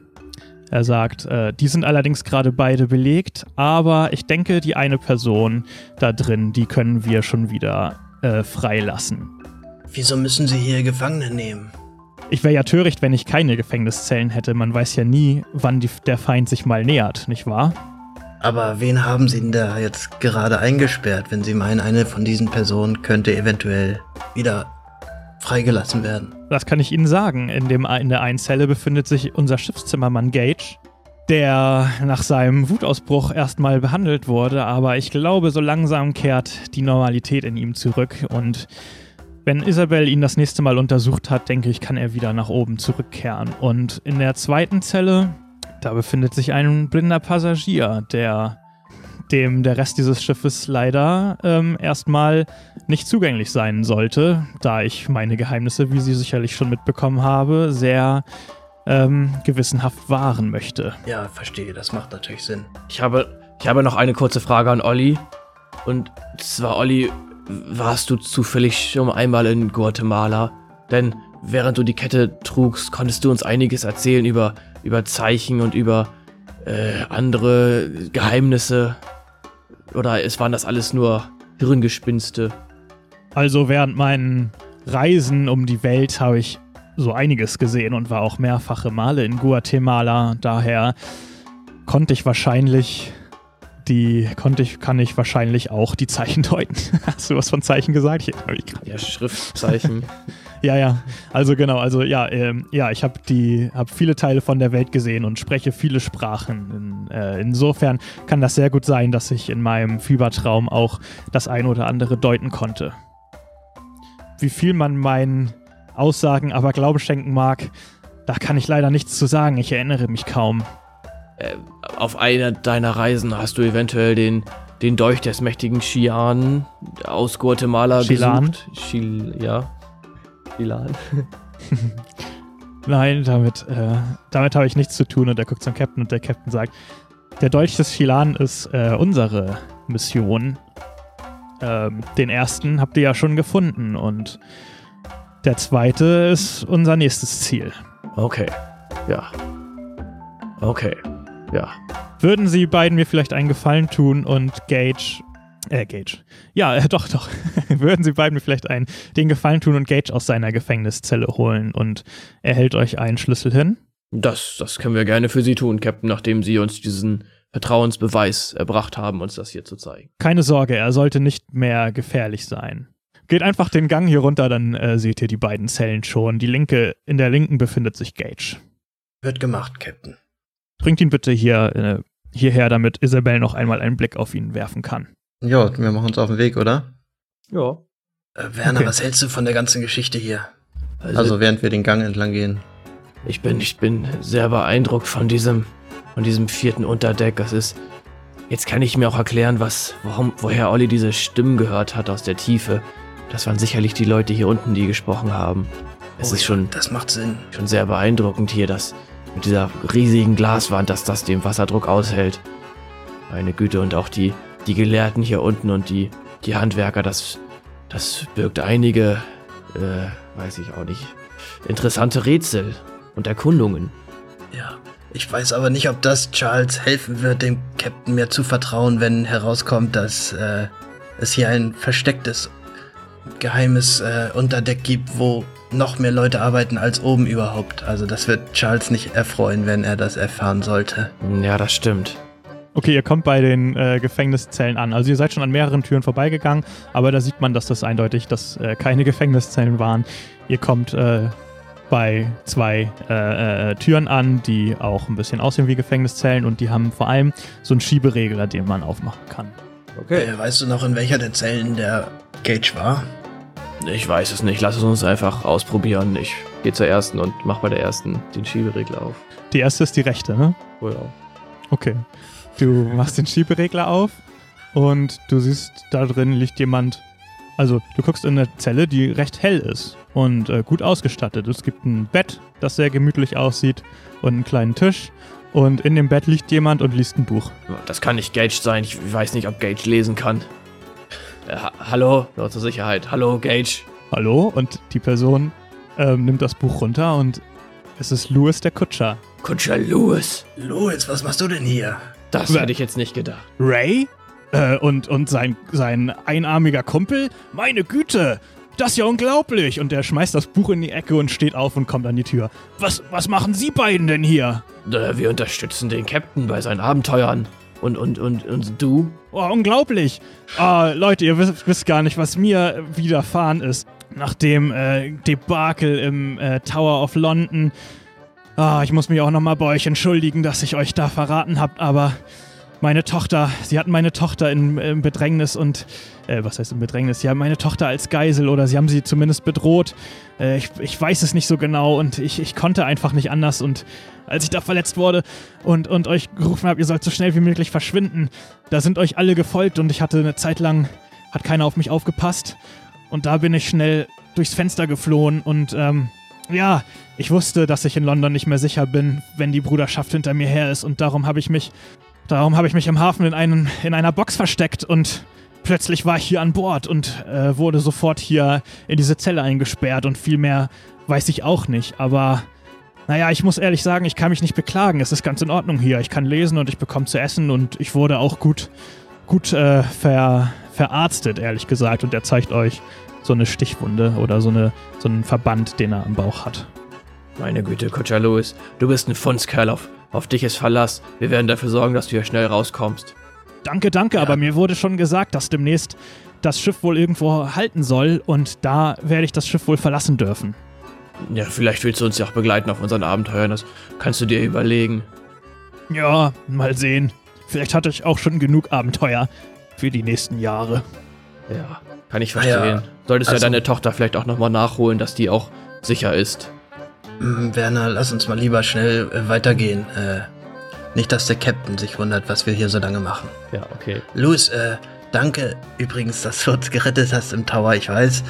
er sagt, äh, die sind allerdings gerade beide belegt, aber ich denke, die eine Person da drin, die können wir schon wieder äh, freilassen. Wieso müssen Sie hier Gefangene nehmen? Ich wäre ja töricht, wenn ich keine Gefängniszellen hätte. Man weiß ja nie, wann die, der Feind sich mal nähert, nicht wahr? Aber wen haben Sie denn da jetzt gerade eingesperrt, wenn Sie meinen, eine von diesen Personen könnte eventuell wieder freigelassen werden? Das kann ich Ihnen sagen. In, dem, in der einen Zelle befindet sich unser Schiffszimmermann Gage, der nach seinem Wutausbruch erstmal behandelt wurde, aber ich glaube, so langsam kehrt die Normalität in ihm zurück und wenn Isabel ihn das nächste Mal untersucht hat, denke ich, kann er wieder nach oben zurückkehren. Und in der zweiten Zelle, da befindet sich ein blinder Passagier, der dem der Rest dieses Schiffes leider ähm, erstmal nicht zugänglich sein sollte, da ich meine Geheimnisse, wie Sie sicherlich schon mitbekommen habe, sehr ähm, gewissenhaft wahren möchte. Ja, verstehe, das macht natürlich Sinn. Ich habe, ich habe noch eine kurze Frage an Olli. Und zwar, Olli, warst du zufällig schon einmal in Guatemala? Denn während du die Kette trugst, konntest du uns einiges erzählen über, über Zeichen und über äh, andere Geheimnisse. Oder es waren das alles nur Hirngespinste? Also während meinen Reisen um die Welt habe ich so einiges gesehen und war auch mehrfache Male in Guatemala. Daher konnte ich wahrscheinlich die konnte ich, kann ich wahrscheinlich auch die Zeichen deuten. Hast du was von Zeichen gesagt? Ja, Schriftzeichen. ja, ja. Also genau, also ja, ähm, ja, ich habe die, habe viele Teile von der Welt gesehen und spreche viele Sprachen. In, äh, insofern kann das sehr gut sein, dass ich in meinem Fiebertraum auch das ein oder andere deuten konnte. Wie viel man meinen Aussagen aber Glauben schenken mag, da kann ich leider nichts zu sagen. Ich erinnere mich kaum. Äh, auf einer deiner Reisen hast du eventuell den, den Dolch des mächtigen Xian aus Guatemala Chilan? gesucht. Chil ja. Chilan. Nein, damit, äh, damit habe ich nichts zu tun. Und er guckt zum Captain und der Captain sagt, der Dolch des Chilan ist äh, unsere Mission. Ähm, den ersten habt ihr ja schon gefunden und der zweite ist unser nächstes Ziel. Okay. Ja. Okay. Ja. Würden Sie beiden mir vielleicht einen Gefallen tun und Gage, äh, Gage, ja, äh, doch, doch, würden Sie beiden mir vielleicht einen, den Gefallen tun und Gage aus seiner Gefängniszelle holen und er hält euch einen Schlüssel hin? Das, das können wir gerne für Sie tun, Captain, nachdem Sie uns diesen Vertrauensbeweis erbracht haben, uns das hier zu zeigen. Keine Sorge, er sollte nicht mehr gefährlich sein. Geht einfach den Gang hier runter, dann äh, seht ihr die beiden Zellen schon. Die linke, in der linken befindet sich Gage. Wird gemacht, Captain. Bringt ihn bitte hier, äh, hierher, damit Isabel noch einmal einen Blick auf ihn werfen kann. Ja, wir machen uns auf den Weg, oder? Ja. Äh, Werner, Okay. was hältst du von der ganzen Geschichte hier? Also während wir den Gang entlang gehen. Ich bin, ich bin sehr beeindruckt von diesem, von diesem vierten Unterdeck. Das ist. Jetzt kann ich mir auch erklären, was, warum, woher Olli diese Stimmen gehört hat aus der Tiefe. Das waren sicherlich die Leute hier unten, die gesprochen haben. Es Oh ist schon, Das macht Sinn. schon sehr beeindruckend hier, dass mit dieser riesigen Glaswand, dass das den Wasserdruck aushält. Meine Güte, und auch die, die Gelehrten hier unten und die, die Handwerker, das, das birgt einige, äh, weiß ich auch nicht, interessante Rätsel und Erkundungen. Ja. Ich weiß aber nicht, ob das Charles helfen wird, dem Captain mir zu vertrauen, wenn herauskommt, dass äh, es hier ein verstecktes, geheimes äh, Unterdeck gibt, wo noch mehr Leute arbeiten als oben überhaupt. Also das wird Charles nicht erfreuen, wenn er das erfahren sollte. Ja, das stimmt. Okay, ihr kommt bei den äh, Gefängniszellen an. Also ihr seid schon an mehreren Türen vorbeigegangen, aber da sieht man, dass das eindeutig, dass äh, keine Gefängniszellen waren. Ihr kommt äh, bei zwei äh, äh, Türen an, die auch ein bisschen aussehen wie Gefängniszellen und die haben vor allem so einen Schieberegler, den man aufmachen kann. Okay. Äh, weißt du noch, in welcher der Zellen der Gage war? Ich weiß es nicht. Lass es uns einfach ausprobieren. Ich gehe zur ersten und mach bei der ersten den Schieberegler auf. Die erste ist die rechte, ne? Oh ja. Okay. Du machst den Schieberegler auf und du siehst, da drin liegt jemand. Also, du guckst in eine Zelle, die recht hell ist und äh, gut ausgestattet. Es gibt ein Bett, das sehr gemütlich aussieht und einen kleinen Tisch. Und in dem Bett liegt jemand und liest ein Buch. Das kann nicht Gage sein. Ich weiß nicht, ob Gage lesen kann. Äh, ha hallo? Nur zur Sicherheit. Hallo, Gage. Hallo? Und die Person ähm, nimmt das Buch runter und es ist Louis der Kutscher. Kutscher Lewis. Louis, was machst du denn hier? Das hätte ich jetzt nicht gedacht. Ray? Äh, und und sein, sein einarmiger Kumpel? Meine Güte! Das ist ja unglaublich! Und er schmeißt das Buch in die Ecke und steht auf und kommt an die Tür. Was, was machen Sie beiden denn hier? Äh, Wir unterstützen den Captain bei seinen Abenteuern. Und, und, und, und du? Oh, unglaublich! Ah, Leute, ihr wisst, wisst gar nicht, was mir widerfahren ist. Nach dem äh, Debakel im äh, Tower of London. Ah, ich muss mich auch nochmal bei euch entschuldigen, dass ich euch da verraten habt, aber meine Tochter, sie hatten meine Tochter in, in Bedrängnis und, äh, was heißt in Bedrängnis? Sie haben meine Tochter als Geisel oder sie haben sie zumindest bedroht. Äh, ich, ich weiß es nicht so genau und ich, ich konnte einfach nicht anders und als ich da verletzt wurde und, und euch gerufen habe, ihr sollt so schnell wie möglich verschwinden, da sind euch alle gefolgt und ich hatte eine Zeit lang, hat keiner auf mich aufgepasst und da bin ich schnell durchs Fenster geflohen und, ähm, ja, ich wusste, dass ich in London nicht mehr sicher bin, wenn die Bruderschaft hinter mir her ist und darum habe ich mich Darum habe ich mich im Hafen in, einen, in einer Box versteckt und plötzlich war ich hier an Bord und äh, wurde sofort hier in diese Zelle eingesperrt und viel mehr weiß ich auch nicht. Aber naja, ich muss ehrlich sagen, ich kann mich nicht beklagen. Es ist ganz in Ordnung hier. Ich kann lesen und ich bekomme zu essen und ich wurde auch gut, gut äh, ver, verarztet, ehrlich gesagt. Und er zeigt euch so eine Stichwunde oder so, eine, so einen Verband, den er am Bauch hat. Meine Güte, Kutscher Lewis. Du bist ein Fundskerl. Auf, dich ist Verlass. Wir werden dafür sorgen, dass du hier schnell rauskommst. Danke, danke, aber mir wurde schon gesagt, dass demnächst das Schiff wohl irgendwo halten soll und da werde ich das Schiff wohl verlassen dürfen. Ja, vielleicht willst du uns ja auch begleiten auf unseren Abenteuern. Das kannst du dir überlegen. Ja, mal sehen. Vielleicht hatte ich auch schon genug Abenteuer für die nächsten Jahre. Ja, kann ich Ah ja, verstehen. Solltest also- ja deine Tochter vielleicht auch nochmal nachholen, dass die auch sicher ist. Werner, lass uns mal lieber schnell äh, weitergehen. Äh, nicht, dass der Captain sich wundert, was wir hier so lange machen. Ja, okay. Louis, äh, danke übrigens, dass du uns gerettet hast im Tower. Ich weiß,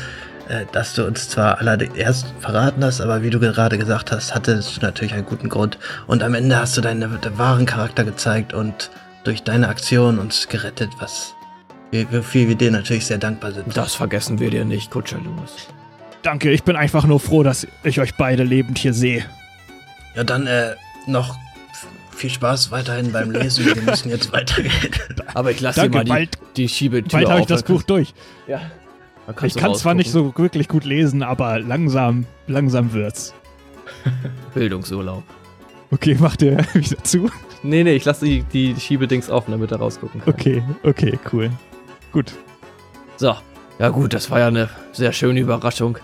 äh, dass du uns zwar allererst verraten hast, aber wie du gerade gesagt hast, hattest du natürlich einen guten Grund. Und am Ende hast du deinen wahren Charakter gezeigt und durch deine Aktion uns gerettet, was wir- wofür wir dir natürlich sehr dankbar sind. Das vergessen wir dir nicht, Kutscher Lewis. Danke, ich bin einfach nur froh, dass ich euch beide lebend hier sehe. Ja, dann äh, noch viel Spaß weiterhin beim Lesen. Wir müssen jetzt weitergehen. Aber ich lasse dir mal die, bald- die Schiebetür Bald habe ich das Buch durch. kannst Ich kann zwar nicht so wirklich gut lesen, aber langsam, langsam wird's. Bildungsurlaub. Okay, macht er wieder zu? Nee, nee, ich lasse die, die Schiebedings offen, damit er rausgucken kann. Okay, okay, cool. Gut. So. Ja gut, das war ja eine sehr schöne Überraschung.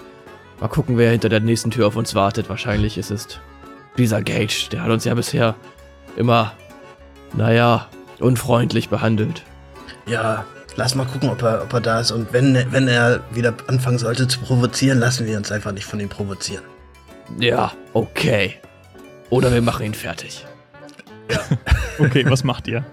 Mal gucken, wer hinter der nächsten Tür auf uns wartet. Wahrscheinlich ist es dieser Gage. Der hat uns ja bisher immer, naja, unfreundlich behandelt. Ja, lass mal gucken, ob er, ob er da ist. Und wenn, wenn er wieder anfangen sollte zu provozieren, lassen wir uns einfach nicht von ihm provozieren. Ja, okay. Oder wir machen ihn fertig. Okay, was macht ihr?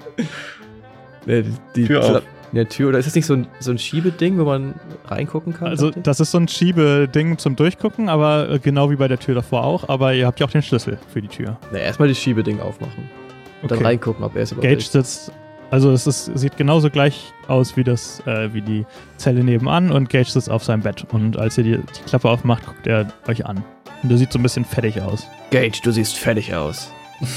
Nee, die, die Tür auf. Ja, Tür, oder ist das nicht so ein, so ein Schiebeding, wo man reingucken kann? Also, das ist so ein Schiebeding zum Durchgucken, aber äh, genau wie bei der Tür davor auch. Aber ihr habt ja auch den Schlüssel für die Tür. nee, erstmal das Schiebeding aufmachen. Und dann Okay. reingucken, ob er es überhaupt Gage sitzt, also es ist, sieht genauso gleich aus wie das, äh, wie die Zelle nebenan und Gage sitzt auf seinem Bett. Und als ihr die, die Klappe aufmacht, guckt er euch an. Und der sieht so ein bisschen fettig aus. Gage, du siehst fertig aus.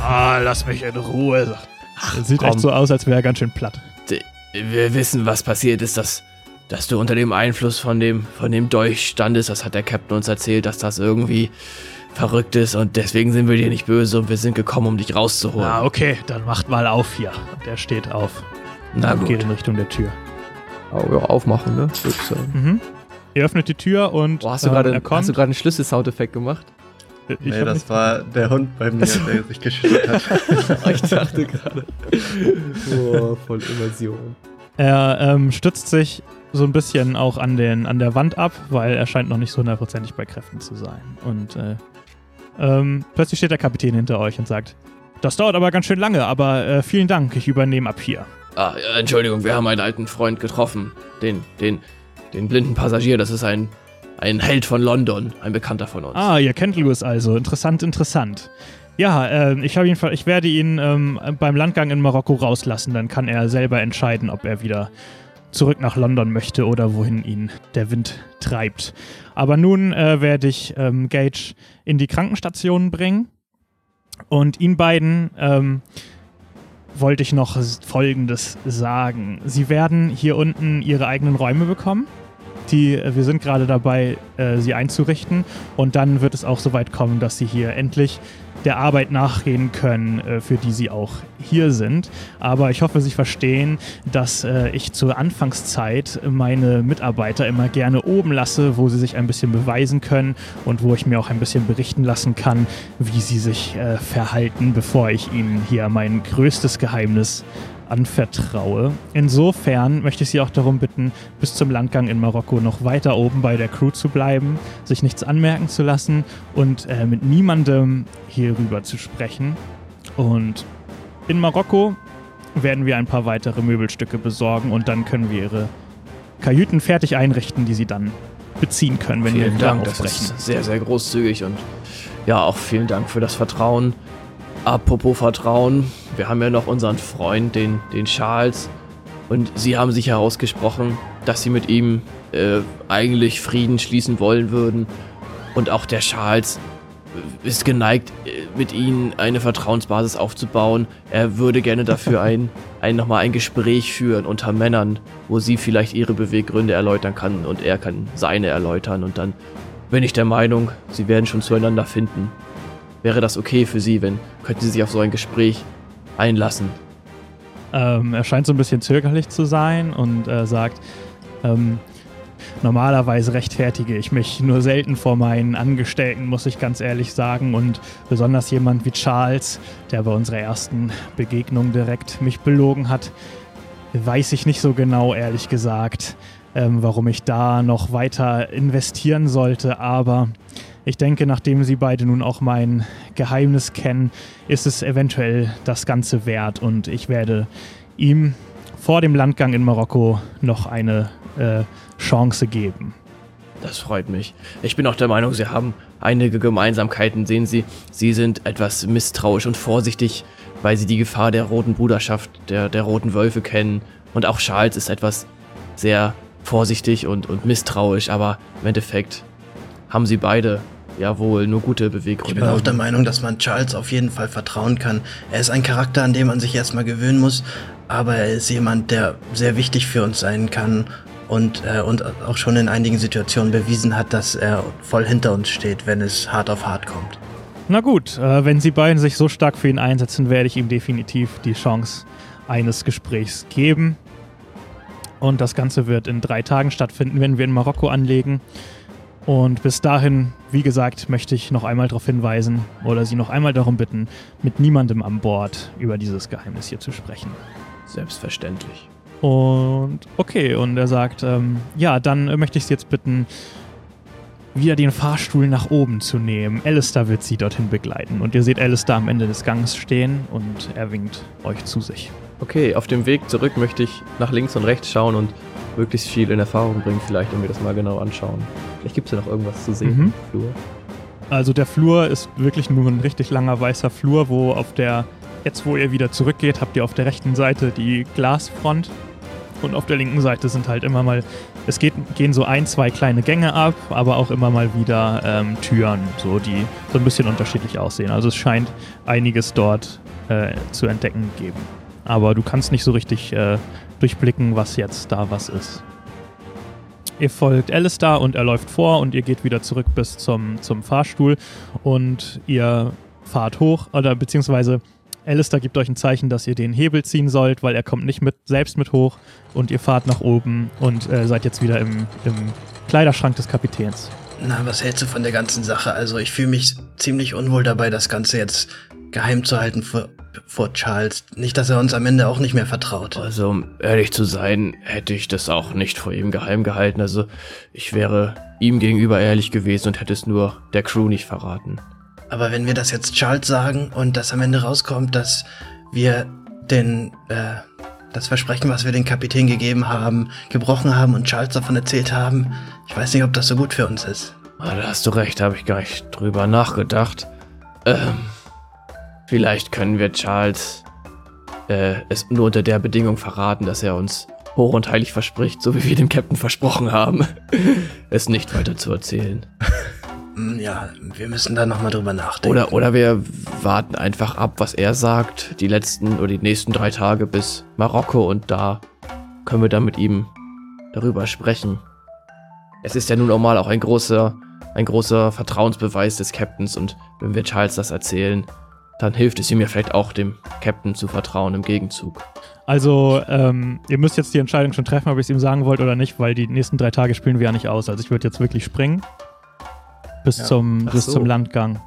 Ah, lass mich in Ruhe, sagt Er sieht komm. echt so aus, als wäre er ganz schön platt. Wir wissen, was passiert ist, dass, dass du unter dem Einfluss von dem, von dem Dolch standest. Das hat der Captain uns erzählt, dass das irgendwie verrückt ist und deswegen sind wir dir nicht böse und wir sind gekommen, um dich rauszuholen. Ah, okay, dann macht mal auf hier. Und er steht auf Na und gut. geht in Richtung der Tür. Oh, ja, aufmachen, ne? Mhm. Ihr öffnet die Tür und Boah, hast du ähm, hast du gerade einen Schlüssel-Soundeffekt gemacht? Ich Nee, das nicht- war der Hund bei mir, der sich geschüttelt hat. ich dachte gerade. Boah, voll Immersion. Er ähm, stützt sich so ein bisschen auch an, den, an der Wand ab, weil er scheint noch nicht so hundertprozentig bei Kräften zu sein. Und äh, ähm, plötzlich steht der Kapitän hinter euch und sagt, das dauert aber ganz schön lange, aber äh, vielen Dank, ich übernehme ab hier. Ah, Entschuldigung, wir haben einen alten Freund getroffen. Den, den, den blinden Passagier, das ist ein, ein Held von London, ein Bekannter von uns. Ah, ihr kennt Louis also. Interessant, interessant. Ja, ähm, ich, ihn, ich werde ihn ähm, beim Landgang in Marokko rauslassen. Dann kann er selber entscheiden, ob er wieder zurück nach London möchte oder wohin ihn der Wind treibt. Aber nun äh, werde ich ähm, Gage in die Krankenstation bringen. Und ihn beiden ähm, wollte ich noch Folgendes sagen. Sie werden hier unten ihre eigenen Räume bekommen. Die, äh, wir sind gerade dabei, äh, sie einzurichten. Und dann wird es auch so weit kommen, dass sie hier endlich der Arbeit nachgehen können, äh, für die sie auch hier sind. Aber ich hoffe, Sie verstehen, dass äh, ich zur Anfangszeit meine Mitarbeiter immer gerne oben lasse, wo sie sich ein bisschen beweisen können und wo ich mir auch ein bisschen berichten lassen kann, wie sie sich äh, verhalten, bevor ich ihnen hier mein größtes Geheimnis anvertraue. Insofern möchte ich Sie auch darum bitten, bis zum Landgang in Marokko noch weiter oben bei der Crew zu bleiben, sich nichts anmerken zu lassen und äh, mit niemandem hierüber zu sprechen. Und in Marokko werden wir ein paar weitere Möbelstücke besorgen und dann können wir Ihre Kajüten fertig einrichten, die Sie dann beziehen können, wenn wir vielen wieder Dank, das aufbrechen. ist sehr, sehr großzügig und ja, auch vielen Dank für das Vertrauen. Apropos Vertrauen, wir haben ja noch unseren Freund, den, den Charles, und Sie haben sich herausgesprochen, dass Sie mit ihm äh, eigentlich Frieden schließen wollen würden. Und auch der Charles äh, ist geneigt, äh, mit Ihnen eine Vertrauensbasis aufzubauen. Er würde gerne dafür ein, ein nochmal ein Gespräch führen unter Männern, wo sie vielleicht ihre Beweggründe erläutern kann und er kann seine erläutern. Und dann bin ich der Meinung, sie werden schon zueinander finden. Wäre das okay für Sie, wenn könnten Sie sich auf so ein Gespräch einlassen? Ähm, er scheint so ein bisschen zögerlich zu sein und äh, sagt, ähm, normalerweise rechtfertige ich mich nur selten vor meinen Angestellten, muss ich ganz ehrlich sagen. Und besonders jemand wie Charles, der bei unserer ersten Begegnung direkt mich belogen hat, weiß ich nicht so genau, ehrlich gesagt, ähm, warum ich da noch weiter investieren sollte. Aber ich denke, nachdem Sie beide nun auch mein Geheimnis kennen, ist es eventuell das Ganze wert und ich werde ihm vor dem Landgang in Marokko noch eine äh, Chance geben. Das freut mich. Ich bin auch der Meinung, Sie haben einige Gemeinsamkeiten. Sehen Sie, Sie sind etwas misstrauisch und vorsichtig, weil Sie die Gefahr der roten Bruderschaft, der, der roten Wölfe kennen. Und auch Charles ist etwas sehr vorsichtig und, und misstrauisch, aber im Endeffekt haben Sie beide ja wohl nur gute Ich Beweggründe. bin auch der Meinung, dass man Charles auf jeden Fall vertrauen kann. Er ist ein Charakter, an dem man sich erstmal gewöhnen muss, aber er ist jemand, der sehr wichtig für uns sein kann und, äh, und auch schon in einigen Situationen bewiesen hat, dass er voll hinter uns steht, wenn es hart auf hart kommt. Na gut, äh, wenn Sie beiden sich so stark für ihn einsetzen, werde ich ihm definitiv die Chance eines Gesprächs geben. Und das Ganze wird in drei Tagen stattfinden, wenn wir in Marokko anlegen. Und bis dahin, wie gesagt, möchte ich noch einmal darauf hinweisen oder Sie noch einmal darum bitten, mit niemandem an Bord über dieses Geheimnis hier zu sprechen. Selbstverständlich. Und okay, und er sagt, ähm, ja, dann möchte ich Sie jetzt bitten, wieder den Fahrstuhl nach oben zu nehmen. Alistair wird Sie dorthin begleiten. Und ihr seht Alistair am Ende des Gangs stehen und er winkt euch zu sich. Okay, auf dem Weg zurück möchte ich nach links und rechts schauen und möglichst viel in Erfahrung bringen, vielleicht, und mir das mal genau anschauen. Vielleicht gibt es ja noch irgendwas zu sehen Mhm. im Flur. Also der Flur ist wirklich nur ein richtig langer weißer Flur, wo auf der, jetzt wo ihr wieder zurückgeht, habt ihr auf der rechten Seite die Glasfront und auf der linken Seite sind halt immer mal, es geht, gehen so ein, zwei kleine Gänge ab, aber auch immer mal wieder ähm, Türen, so die so ein bisschen unterschiedlich aussehen. Also es scheint einiges dort äh, zu entdecken geben. Aber du kannst nicht so richtig äh, durchblicken, was jetzt da was ist. Ihr folgt Alistair und er läuft vor und ihr geht wieder zurück bis zum, zum Fahrstuhl und ihr fahrt hoch oder beziehungsweise Alistair gibt euch ein Zeichen, dass ihr den Hebel ziehen sollt, weil er kommt nicht mit, selbst mit hoch und ihr fahrt nach oben und äh, seid jetzt wieder im, im Kleiderschrank des Kapitäns. Na, was hältst du von der ganzen Sache? Also ich fühle mich ziemlich unwohl dabei, das Ganze jetzt geheim zu halten vor, vor Charles. Nicht, dass er uns am Ende auch nicht mehr vertraut. Also, um ehrlich zu sein, hätte ich das auch nicht vor ihm geheim gehalten. Also, ich wäre ihm gegenüber ehrlich gewesen und hätte es nur der Crew nicht verraten. Aber wenn wir das jetzt Charles sagen und das am Ende rauskommt, dass wir den, äh, das Versprechen, was wir den Kapitän gegeben haben, gebrochen haben und Charles davon erzählt haben, ich weiß nicht, ob das so gut für uns ist. Ah, da hast du recht, habe ich gar nicht drüber nachgedacht. Ähm, vielleicht können wir Charles äh, es nur unter der Bedingung verraten, dass er uns hoch und heilig verspricht, so wie wir dem Captain versprochen haben, es nicht weiter zu erzählen. Hm, Ja, wir müssen da nochmal drüber nachdenken. Oder, oder wir warten einfach ab, was er sagt, die letzten oder die nächsten drei Tage bis Marokko und da können wir dann mit ihm darüber sprechen. Es ist ja nun auch mal auch ein großer, ein großer Vertrauensbeweis des Captains und wenn wir Charles das erzählen, dann hilft es ihm ja vielleicht auch dem Captain zu vertrauen im Gegenzug. Also, ähm, ihr müsst jetzt die Entscheidung schon treffen, ob ihr es ihm sagen wollt oder nicht, weil die nächsten drei Tage spielen wir ja nicht aus. Also ich würde jetzt wirklich springen. Bis, Ja. zum, Ach bis so. zum Landgang.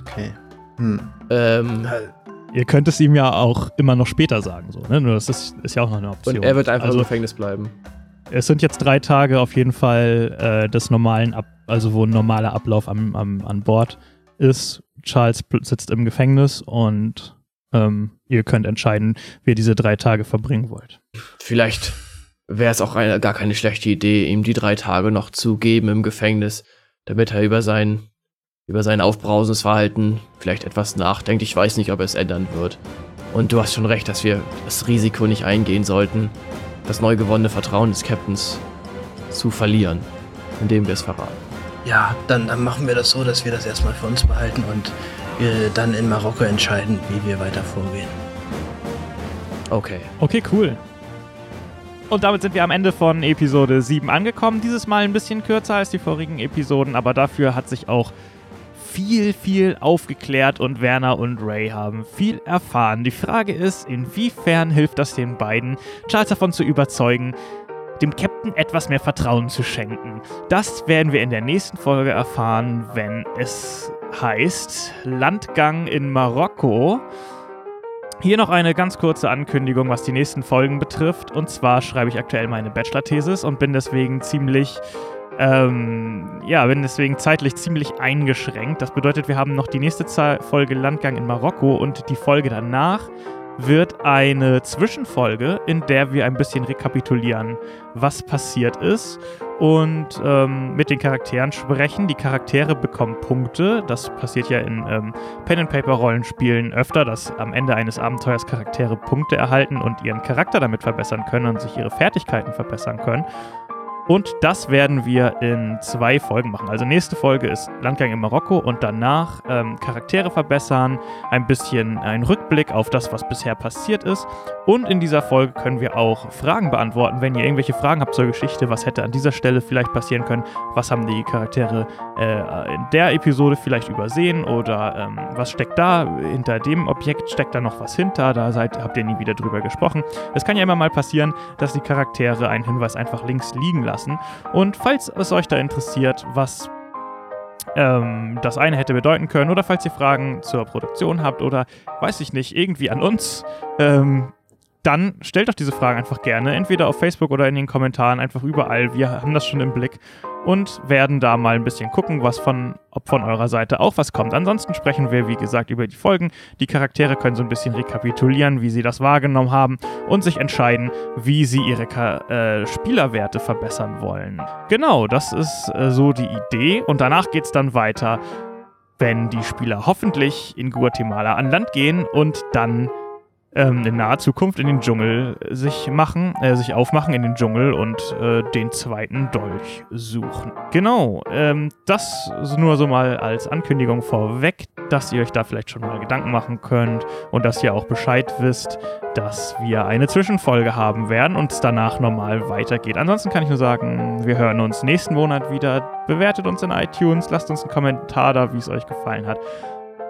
Okay. Hm. Ähm, Ihr könnt es ihm ja auch immer noch später sagen, so, ne? Nur das ist, ist ja auch noch eine Option. und er wird einfach also, im Gefängnis bleiben. Es sind jetzt drei Tage auf jeden Fall äh, des normalen Ab also wo ein normaler Ablauf am, am, an Bord ist. Charles sitzt im Gefängnis und ähm, ihr könnt entscheiden, wie ihr diese drei Tage verbringen wollt. Vielleicht wäre es auch eine, gar keine schlechte Idee, ihm die drei Tage noch zu geben im Gefängnis, damit er über sein, über sein aufbrausendes Verhalten vielleicht etwas nachdenkt. Ich weiß nicht, ob er es ändern wird. Und du hast schon recht, dass wir das Risiko nicht eingehen sollten, das neu gewonnene Vertrauen des Captains zu verlieren, indem wir es verraten. Ja, dann, dann machen wir das so, dass wir das erstmal für uns behalten und wir dann in Marokko entscheiden, wie wir weiter vorgehen. Okay. Okay, cool. Und damit sind wir am Ende von Episode 7 angekommen. Dieses Mal ein bisschen kürzer als die vorigen Episoden, aber dafür hat sich auch viel, viel aufgeklärt und Werner und Ray haben viel erfahren. Die Frage ist, inwiefern hilft das den beiden, Charles davon zu überzeugen, dem Captain etwas mehr Vertrauen zu schenken. Das werden wir in der nächsten Folge erfahren, wenn es heißt Landgang in Marokko. Hier noch eine ganz kurze Ankündigung, was die nächsten Folgen betrifft. Und zwar schreibe ich aktuell meine Bachelor-Thesis und bin deswegen ziemlich, ähm, ja, bin deswegen zeitlich ziemlich eingeschränkt. Das bedeutet, wir haben noch die nächste Folge Landgang in Marokko und die Folge danach wird eine Zwischenfolge, in der wir ein bisschen rekapitulieren, was passiert ist und ähm, mit den Charakteren sprechen. Die Charaktere bekommen Punkte. Das passiert ja in ähm, Pen-and-Paper-Rollenspielen öfter, dass am Ende eines Abenteuers Charaktere Punkte erhalten und ihren Charakter damit verbessern können und sich ihre Fertigkeiten verbessern können. Und das werden wir in zwei Folgen machen. Also nächste Folge ist Landgang in Marokko und danach ähm, Charaktere verbessern, ein bisschen ein Rückblick auf das, was bisher passiert ist. Und in dieser Folge können wir auch Fragen beantworten. Wenn ihr irgendwelche Fragen habt zur Geschichte, was hätte an dieser Stelle vielleicht passieren können, was haben die Charaktere äh, in der Episode vielleicht übersehen oder ähm, was steckt da hinter dem Objekt, steckt da noch was hinter, da seid, habt ihr nie wieder drüber gesprochen. Es kann ja immer mal passieren, dass die Charaktere einen Hinweis einfach links liegen lassen lassen. Und falls es euch da interessiert, was ähm, das eine hätte bedeuten können, oder falls ihr Fragen zur Produktion habt oder weiß ich nicht, irgendwie an uns, ähm, dann stellt doch diese Fragen einfach gerne, entweder auf Facebook oder in den Kommentaren, einfach überall. Wir haben das schon im Blick und werden da mal ein bisschen gucken, was von, ob von eurer Seite auch was kommt. Ansonsten sprechen wir, wie gesagt, über die Folgen. Die Charaktere können so ein bisschen rekapitulieren, wie sie das wahrgenommen haben und sich entscheiden, wie sie ihre äh, Spielerwerte verbessern wollen. Genau, das ist äh, so die Idee und danach geht es dann weiter, wenn die Spieler hoffentlich in Guatemala an Land gehen und dann ähm, in naher Zukunft in den Dschungel sich machen, äh, sich aufmachen in den Dschungel und äh, den zweiten Dolch suchen. Genau, ähm, das nur so mal als Ankündigung vorweg, dass ihr euch da vielleicht schon mal Gedanken machen könnt und dass ihr auch Bescheid wisst, dass wir eine Zwischenfolge haben werden und es danach normal weitergeht. Ansonsten kann ich nur sagen, wir hören uns nächsten Monat wieder. Bewertet uns in iTunes, lasst uns einen Kommentar da, wie es euch gefallen hat.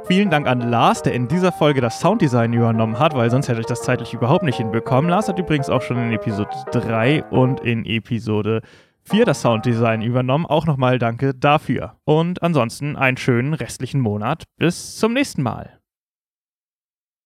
Vielen Dank an Lars, der in dieser Folge das Sounddesign übernommen hat, weil sonst hätte ich das zeitlich überhaupt nicht hinbekommen. Lars hat übrigens auch schon in Episode 3 und in Episode 4 das Sounddesign übernommen. Auch nochmal danke dafür. Und ansonsten einen schönen restlichen Monat. Bis zum nächsten Mal.